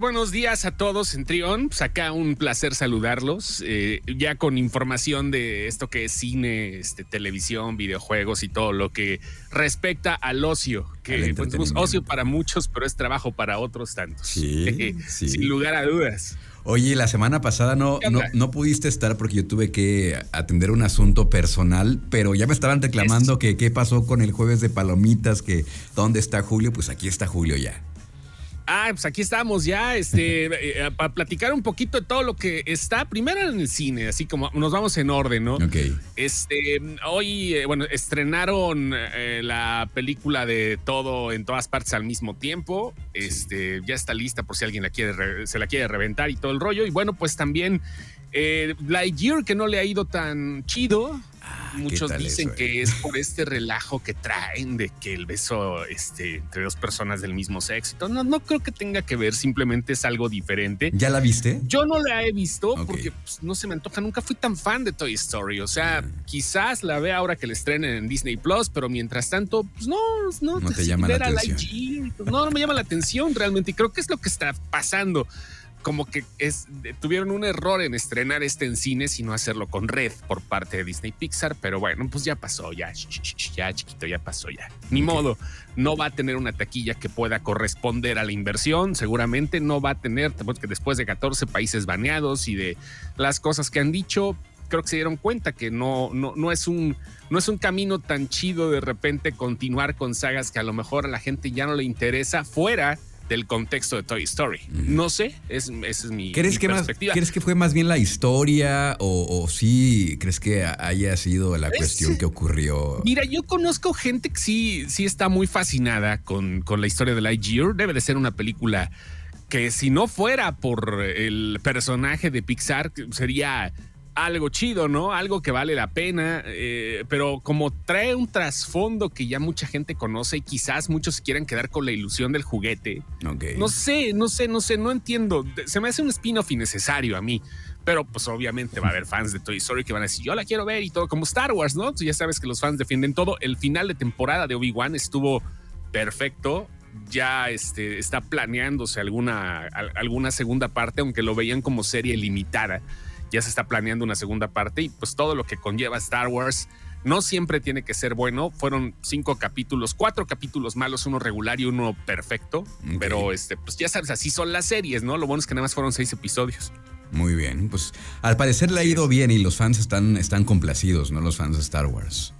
Buenos días a todos en Trión. Pues acá un placer saludarlos. Eh, ya con información de esto que es cine, este, televisión, videojuegos y todo lo que respecta al ocio. Que pues, es ocio para muchos, pero es trabajo para otros tantos. Sí, Sin lugar a dudas. Oye, la semana pasada no, no, no, pudiste estar porque yo tuve que atender un asunto personal, pero ya me estaban reclamando que qué pasó con el jueves de palomitas, que dónde está Julio, pues aquí está Julio ya. Ah, pues aquí estamos ya, este, eh, para platicar un poquito de todo lo que está primero en el cine, así como nos vamos en orden, ¿no? Ok. Este, hoy, eh, bueno, estrenaron eh, la película de todo en todas partes al mismo tiempo. Este, ya está lista por si alguien la quiere, se la quiere reventar y todo el rollo. Y bueno, pues también eh, Lightyear, que no le ha ido tan chido. Ah, Muchos dicen que es por este relajo que traen de que el beso este, entre dos personas del mismo sexo. No, no creo que tenga que ver, simplemente es algo diferente. ¿Ya la viste? Yo no la he visto porque pues, no se me antoja. Nunca fui tan fan de Toy Story. O sea, mm. quizás la vea ahora que la estrenen en Disney Plus, pero mientras tanto, pues no, no, no te llama la atención. Pues, no, no me llama la atención realmente. Y creo que es lo que está pasando como que es, tuvieron un error en estrenar este en cines y no hacerlo con red por parte de Disney Pixar, pero bueno, pues ya pasó, ya, ya chiquito, ya pasó, ya. Ni modo, no va a tener una taquilla que pueda corresponder a la inversión, seguramente no va a tener, porque después de 14 países baneados y de las cosas que han dicho, creo que se dieron cuenta que no, no, no, es un, no es un camino tan chido de repente continuar con sagas que a lo mejor a la gente ya no le interesa fuera del contexto de Toy Story. No sé, es, esa es mi, ¿Crees que perspectiva. ¿Crees que fue más bien la historia o, sí crees que haya sido la cuestión que ocurrió? Mira, yo conozco gente que sí, sí está muy fascinada con, con la historia de Lightyear. Debe de ser una película que si no fuera por el personaje de Pixar, sería algo chido, ¿no? Algo que vale la pena, eh, pero como trae un trasfondo que ya mucha gente conoce y quizás muchos quieran quedar con la ilusión del juguete. No sé, no sé, no sé, no entiendo. Se me hace un spin-off innecesario a mí. Pero pues obviamente va a haber fans de Toy Story que van a decir, yo la quiero ver y todo, como Star Wars, ¿no? ya sabes que los fans defienden todo. El final de temporada de Obi-Wan estuvo perfecto ya este, está planeándose alguna, alguna segunda parte, aunque lo veían como serie limitada ya se está planeando una segunda parte y pues todo lo que conlleva Star Wars no siempre tiene que ser bueno. Fueron cinco capítulos, cuatro capítulos malos, uno regular y uno perfecto. Pero este, pues ya sabes, así son las series, ¿no? Lo bueno es que nada más fueron seis episodios. Muy bien, pues al parecer le ha ido bien y los fans están, están complacidos, ¿no? Los fans de Star Wars.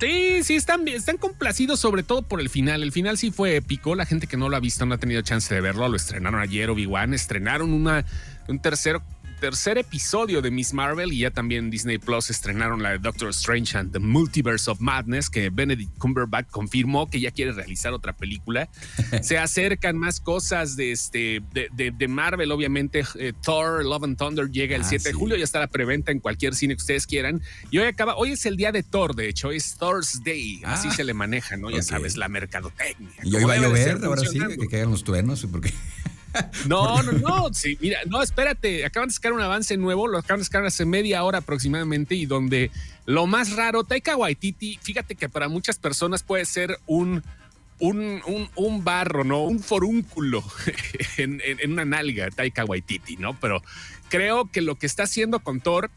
Sí, sí, están, están complacidos sobre todo por el final. El final sí fue épico. La gente que no lo ha visto no ha tenido chance de verlo. Lo estrenaron ayer Obi-Wan. Estrenaron una, un tercero tercer episodio de Miss Marvel y ya también Disney Plus estrenaron la de Doctor Strange and the Multiverse of Madness, que Benedict Cumberbatch confirmó que ya quiere realizar otra película. Se acercan más cosas de, este, de, Marvel, obviamente. Eh, Thor, Love and Thunder llega el 7 ah, de julio, ya está la preventa en cualquier cine que ustedes quieran. Y hoy acaba, hoy es el día de Thor, de hecho, es Thor's Day, así ah, se le maneja, ¿no? Ya sabes, la mercadotecnia. Y hoy va a llover, ahora sí, que caigan los truenos, porque... No, no, no. Sí, mira, no, espérate. Acaban de sacar un avance nuevo, lo acaban de sacar hace media hora aproximadamente, y donde lo más raro, Taika Waititi, fíjate que para muchas personas puede ser un. Un, un, barro, ¿no? Un forúnculo en, una nalga, Taika Waititi, ¿no? Pero creo que lo que está haciendo con Thor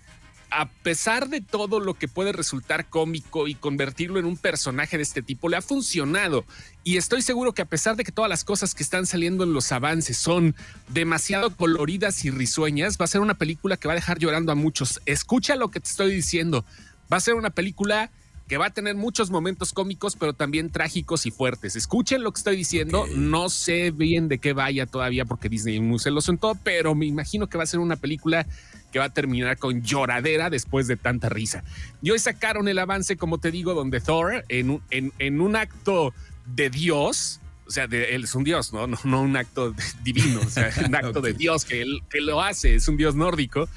a pesar de todo lo que puede resultar cómico y convertirlo en un personaje de este tipo, le ha funcionado. Y estoy seguro que a pesar de que todas las cosas que están saliendo en los avances son demasiado coloridas y risueñas, va a ser una película que va a dejar llorando a muchos. Escucha lo que te estoy diciendo. Va a ser una película que va a tener muchos momentos cómicos, pero también trágicos y fuertes. Escuchen lo que estoy diciendo. No sé bien de qué vaya todavía porque Disney no se lo todo, pero me imagino que va a ser una película que va a terminar con lloradera después de tanta risa. Y hoy sacaron el avance, como te digo, donde Thor, en un, en, un acto de Dios, o sea, él es un dios, ¿no? ¿no? un acto divino, o sea, un acto de dios que él que lo hace, es un dios nórdico,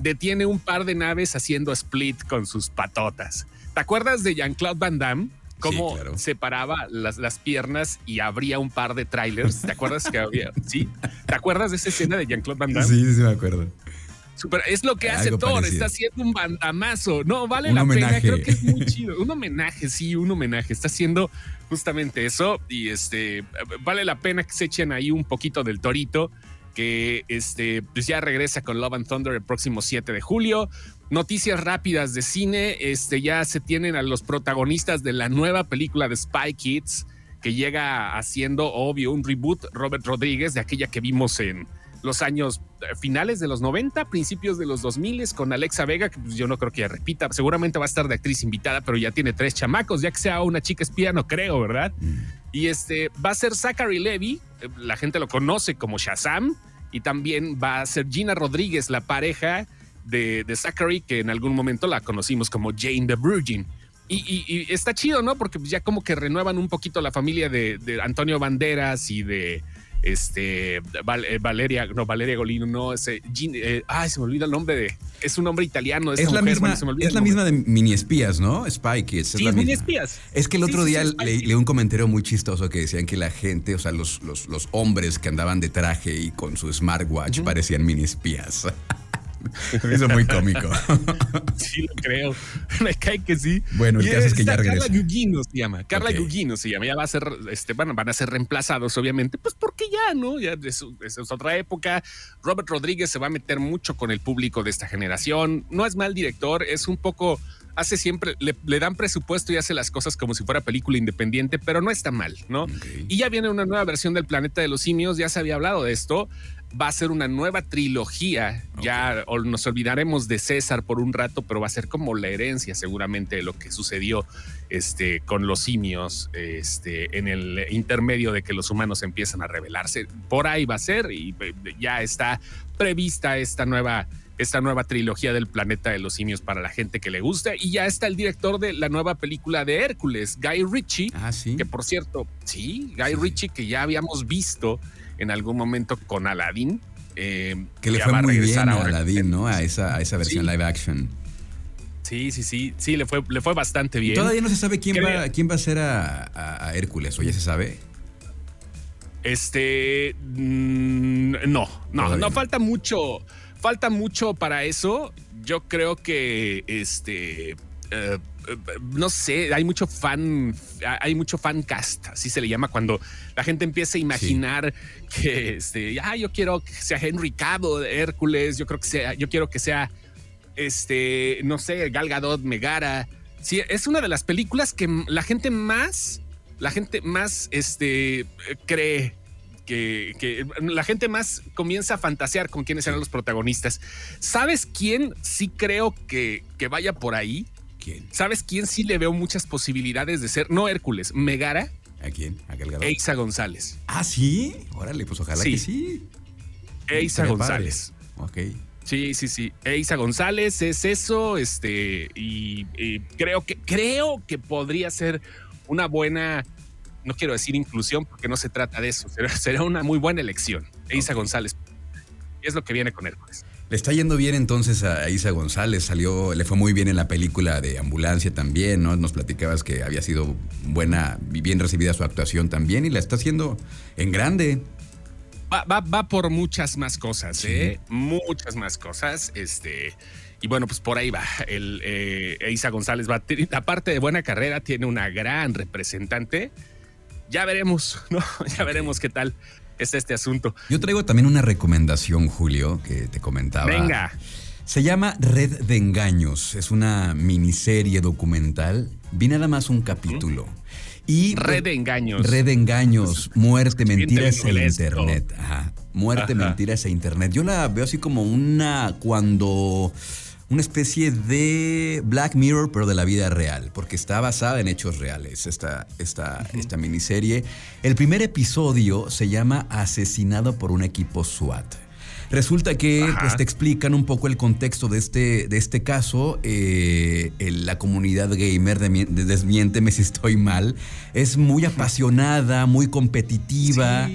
detiene un par de naves haciendo split con sus patotas. ¿Te acuerdas de Jean-Claude Van Damme? Cómo separaba las, las, piernas y abría un par de trailers. ¿Te acuerdas que había? Sí. ¿Te acuerdas de esa escena de Jean-Claude Van Damme? Sí, sí, me acuerdo es lo que hace Thor, está haciendo un bandamazo. No, vale la pena, creo que es muy chido. Un homenaje, sí, un homenaje. Está haciendo justamente eso y este vale la pena que se echen ahí un poquito del torito. que este, pues ya regresa con Love and Thunder el próximo 7 de julio. Noticias rápidas de cine, este, ya se tienen a los protagonistas de la nueva película de Spy Kids, que llega haciendo, obvio, un reboot, Robert Rodríguez, de aquella que vimos en los años eh, finales de los 90, principios de los 2000 con Alexa Vega, que pues, yo no creo que ya repita, seguramente va a estar de actriz invitada, pero ya tiene tres chamacos, ya que sea una chica espía, no creo, ¿verdad? Mm. Y este va a ser Zachary Levy, eh, la gente lo conoce como Shazam, y también va a ser Gina Rodríguez, la pareja de, de Zachary, que en algún momento la conocimos como Jane the Virgin. Y, está chido, ¿no? Porque ya como que renuevan un poquito la familia de, Antonio Banderas y de este eh, Valeria, no, Valeria Golino, no, ese, eh, ay, se me olvida el nombre de, es un nombre italiano. Es la misma, es la misma de mini espías, ¿no? Spy Kids. Sí, es mini espías. Es que el otro día leí un comentario muy chistoso que decían que la gente, o sea, los, los, hombres que andaban de traje y con su smartwatch parecían mini espías. Me hizo muy cómico. Sí, lo creo. Me cae que sí. Bueno, el caso es que ya regresa. Carla Gugino se llama. Carla Gugino se llama. Ya va a ser, este, bueno, van a ser reemplazados, obviamente, pues porque ya, ¿no? Ya es, es, otra época. Robert Rodríguez se va a meter mucho con el público de esta generación. No es mal director, es un poco hace siempre, le, dan presupuesto y hace las cosas como si fuera película independiente, pero no está mal, ¿no? Y ya viene una nueva versión del Planeta de los Simios, ya se había hablado de esto va a ser una nueva trilogía. Ya nos olvidaremos de César por un rato, pero va a ser como la herencia seguramente de lo que sucedió este, con los simios este, en el intermedio de que los humanos empiezan a rebelarse. Por ahí va a ser y eh, ya está prevista esta nueva esta nueva trilogía del planeta de los simios para la gente que le gusta. Y ya está el director de la nueva película de Hércules, Guy Ritchie. Ah, sí. Que por cierto, sí, Guy Ritchie, que ya habíamos visto en algún momento con Aladdin. Eh, que le fue muy bien a Aladdin, ¿no? A esa, a esa versión live action. Sí, sí, sí, sí, le fue, le fue bastante bien. Todavía no se sabe quién, va, quién va a ser a, Hércules, ¿o ya se sabe? Este, mm, no, no, no, falta mucho, falta mucho para eso. Yo creo que, este, eh, no sé, hay mucho fan, hay mucho fan cast, así se le llama cuando la gente empieza a imaginar que este, ah, yo quiero que sea Henry Cabo de Hércules, yo creo que sea, yo quiero que sea este, no sé, Gal Gadot, Megara. Sí, es una de las películas que la gente más, la gente más, este, cree que, que, la gente más comienza a fantasear con quiénes serán los protagonistas. ¿Sabes quién sí creo que, que vaya por ahí? ¿Sabes quién sí le veo muchas posibilidades de ser? No Hércules, Megara. ¿A quién? ¿A Eisa González. Ah, sí. Órale, pues ojalá que sí. Eisa González. Ok. Sí, sí, sí. Eisa González es eso, este, y, creo que, creo que podría ser una buena, no quiero decir inclusión porque no se trata de eso, será, una muy buena elección. Eisa González. Es lo que viene con Hércules. Le está yendo bien entonces a Isa González, salió, le fue muy bien en la película de Ambulancia también, ¿no? Nos platicabas que había sido buena y bien recibida su actuación también y la está haciendo en grande. Va, por muchas más cosas, ¿eh? Muchas más cosas. Este. Y bueno, pues por ahí va. El, eh, Isa González va, aparte de buena carrera, tiene una gran representante. Ya veremos, ¿no? Ya veremos qué tal es este asunto. Yo traigo también una recomendación, Julio, que te comentaba. Venga. Se llama Red de Engaños. Es una miniserie documental. Vi nada más un capítulo. Y Red de Engaños. Red de Engaños, muerte, mentiras e internet. Ajá. Muerte, mentiras e internet. Yo la veo así como una cuando una especie de Black Mirror, pero de la vida real, porque está basada en hechos reales esta, esta, esta miniserie. El primer episodio se llama Asesinado por un equipo SWAT. Resulta que pues, te explican un poco el contexto de este, de este caso. Eh, la comunidad gamer, de, desmiénteme si estoy mal, es muy apasionada, muy competitiva.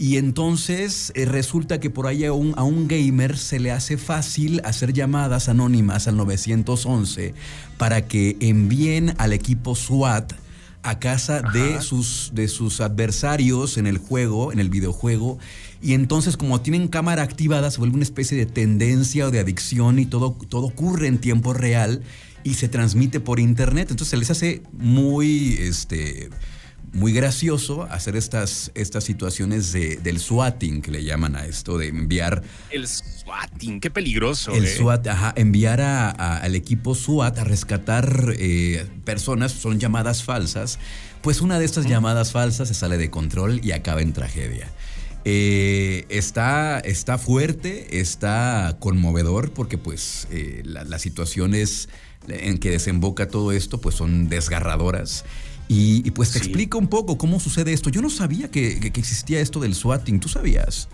Y entonces eh, resulta que por ahí a un, a un gamer se le hace fácil hacer llamadas anónimas al 911 para que envíen al equipo SWAT a casa de sus, de sus adversarios en el juego, en el videojuego. Y entonces, como tienen cámara activada, se vuelve una especie de tendencia o de adicción y todo, todo ocurre en tiempo real y se transmite por internet. Entonces se les hace muy este, muy gracioso hacer estas, estas situaciones de, del swatting, que le llaman a esto, de enviar... El swatting, qué peligroso. El ¿eh? SWAT, ajá, enviar a, al equipo SWAT a rescatar eh, personas, son llamadas falsas. Pues una de estas llamadas falsas se sale de control y acaba en tragedia. Eh, está, está fuerte, está conmovedor porque pues las situaciones en que desemboca todo esto pues son desgarradoras. Y, pues te explica un poco cómo sucede esto. Yo no sabía que, que, existía esto del swatting, ¿tú sabías?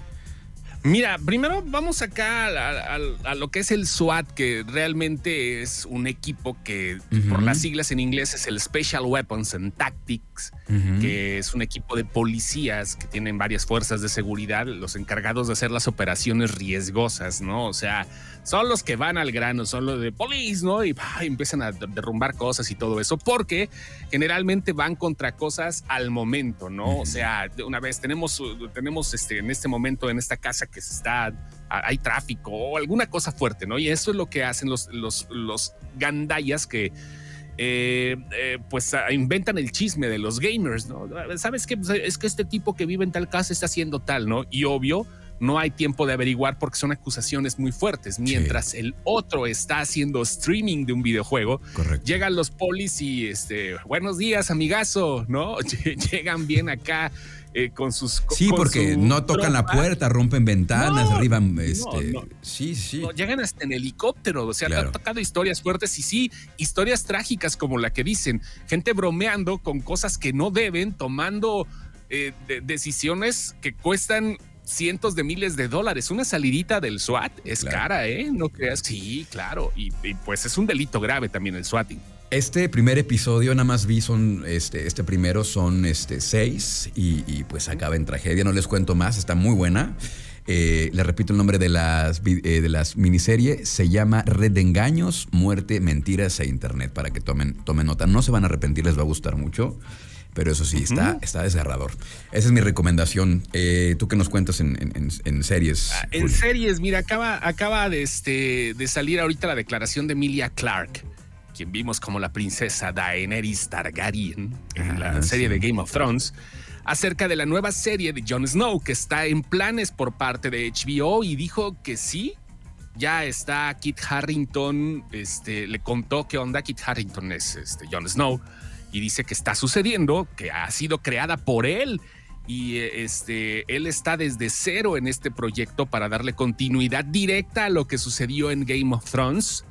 Mira, primero vamos acá a, lo que es el SWAT, que realmente es un equipo que por las siglas en inglés es el Special Weapons and Tactics, que es un equipo de policías que tienen varias fuerzas de seguridad, los encargados de hacer las operaciones riesgosas, ¿no? O sea, son los que van al grano, son los de police, ¿no? Y empiezan a derrumbar cosas y todo eso, porque generalmente van contra cosas al momento, ¿no? O sea, una vez tenemos, tenemos este, en este momento en esta casa que está, hay tráfico o alguna cosa fuerte, ¿no? Y eso es lo que hacen los, los, los gandayas que... Eh, eh, pues inventan el chisme de los gamers, ¿no? ¿Sabes qué? Pues, es que este tipo que vive en tal casa está haciendo tal, ¿no? Y obvio, no hay tiempo de averiguar porque son acusaciones muy fuertes. Mientras el otro está haciendo streaming de un videojuego, llegan los polis y este, buenos días, amigazo, ¿no? Llegan bien acá. Eh, con sus sí porque no tocan la puerta rompen ventanas arriban este sí sí llegan hasta en helicóptero o sea han tocado historias fuertes y sí historias trágicas como la que dicen gente bromeando con cosas que no deben tomando eh, decisiones que cuestan cientos de miles de dólares. Una salidita del SWAT es cara, ¿eh? No creas. Sí, claro. Y, pues es un delito grave también el SWATing. Este primer episodio nada más vi son, este, este primero son este, seis y, pues acaba en tragedia. No les cuento más, está muy buena. Eh, le repito el nombre de las, eh, de las miniserie. Se llama Red de Engaños, Muerte, Mentiras e Internet. Para que tomen, tomen nota. No se van a arrepentir, les va a gustar mucho. Pero eso sí, está, está desgarrador. Esa es mi recomendación. Eh, ¿Tú qué nos cuentas en, series? Ah, en series, mira, acaba, acaba de, este, de salir ahorita la declaración de Emilia Clark, quien vimos como la princesa Daenerys Targaryen en la ah, serie de Game of Thrones, acerca de la nueva serie de Jon Snow que está en planes por parte de HBO y dijo que sí, ya está Kit Harrington, este, le contó qué onda Kit Harrington es este, Jon Snow y dice que está sucediendo, que ha sido creada por él y este él está desde cero en este proyecto para darle continuidad directa a lo que sucedió en Game of Thrones.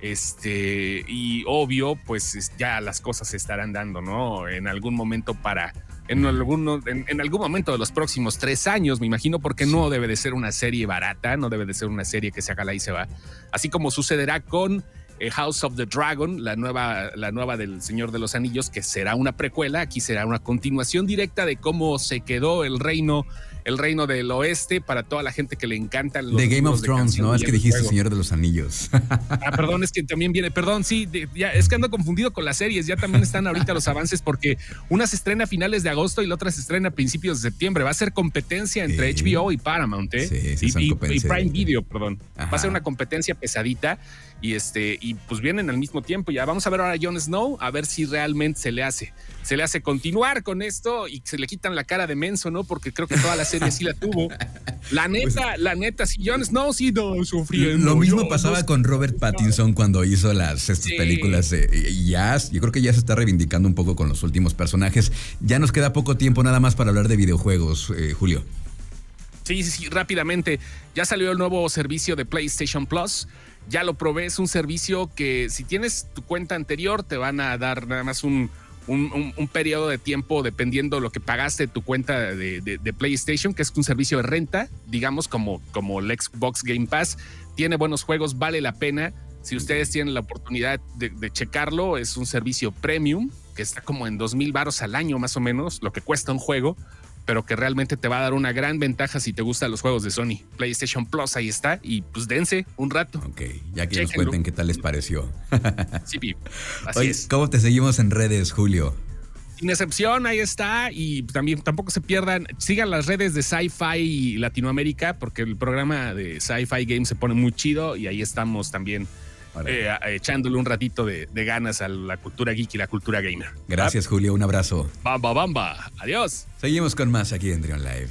Este, y obvio, pues ya las cosas se estarán dando, ¿no? En algún momento para, en algún, en, algún momento de los próximos tres años, me imagino, porque no debe de ser una serie barata, no debe de ser una serie que se haga la y se va. Así como sucederá con eh, House of the Dragon, la nueva, la nueva del Señor de los Anillos, que será una precuela, aquí será una continuación directa de cómo se quedó el reino el reino del oeste para toda la gente que le encantan los De Game of Thrones, ¿no? Es que dijiste Señor de los Anillos. Ah, perdón, es que también viene, perdón, sí, ya, es que ando confundido con las series, ya también están ahorita los avances porque una se estrena a finales de agosto y la otra se estrena a principios de septiembre. Va a ser competencia entre HBO y Paramount, ¿eh? Sí, y, y, Prime Video, perdón. Va a ser una competencia pesadita y este y pues vienen al mismo tiempo. Ya vamos a ver ahora a Jon Snow a ver si realmente se le hace se le hace continuar con esto y se le quitan la cara de menso, ¿no? Porque creo que toda la serie sí la tuvo. La pues neta, la neta, si Jon Snow sí no sufriendo. Lo mismo pasaba con Robert Pattinson cuando hizo las estas películas y ya, yo creo que ya se está reivindicando un poco con los últimos personajes. Ya nos queda poco tiempo nada más para hablar de videojuegos, eh, Julio. Sí, sí, sí, rápidamente. Ya salió el nuevo servicio de PlayStation Plus ya lo probé, es un servicio que si tienes tu cuenta anterior te van a dar nada más un, un, periodo de tiempo dependiendo lo que pagaste tu cuenta de, PlayStation, que es un servicio de renta, digamos como, como el Xbox Game Pass. Tiene buenos juegos, vale la pena. Si ustedes tienen la oportunidad de, de checarlo, es un servicio premium que está como en dos mil baros al año más o menos, lo que cuesta un juego pero que realmente te va a dar una gran ventaja si te gustan los juegos de Sony. PlayStation Plus ahí está y pues dense un rato. Ok, ya que nos cuenten qué tal les pareció. sí, así es. ¿Cómo te seguimos en redes, Julio? Sin excepción, ahí está. Y también tampoco se pierdan, sigan las redes de Sci-Fi Latinoamérica, porque el programa de Sci-Fi Games se pone muy chido y ahí estamos también eh, echándole un ratito de, ganas a la cultura geek y la cultura gamer. Gracias, Julio. Un abrazo. Bamba, bamba. Adiós. Seguimos con más aquí en Drion Live.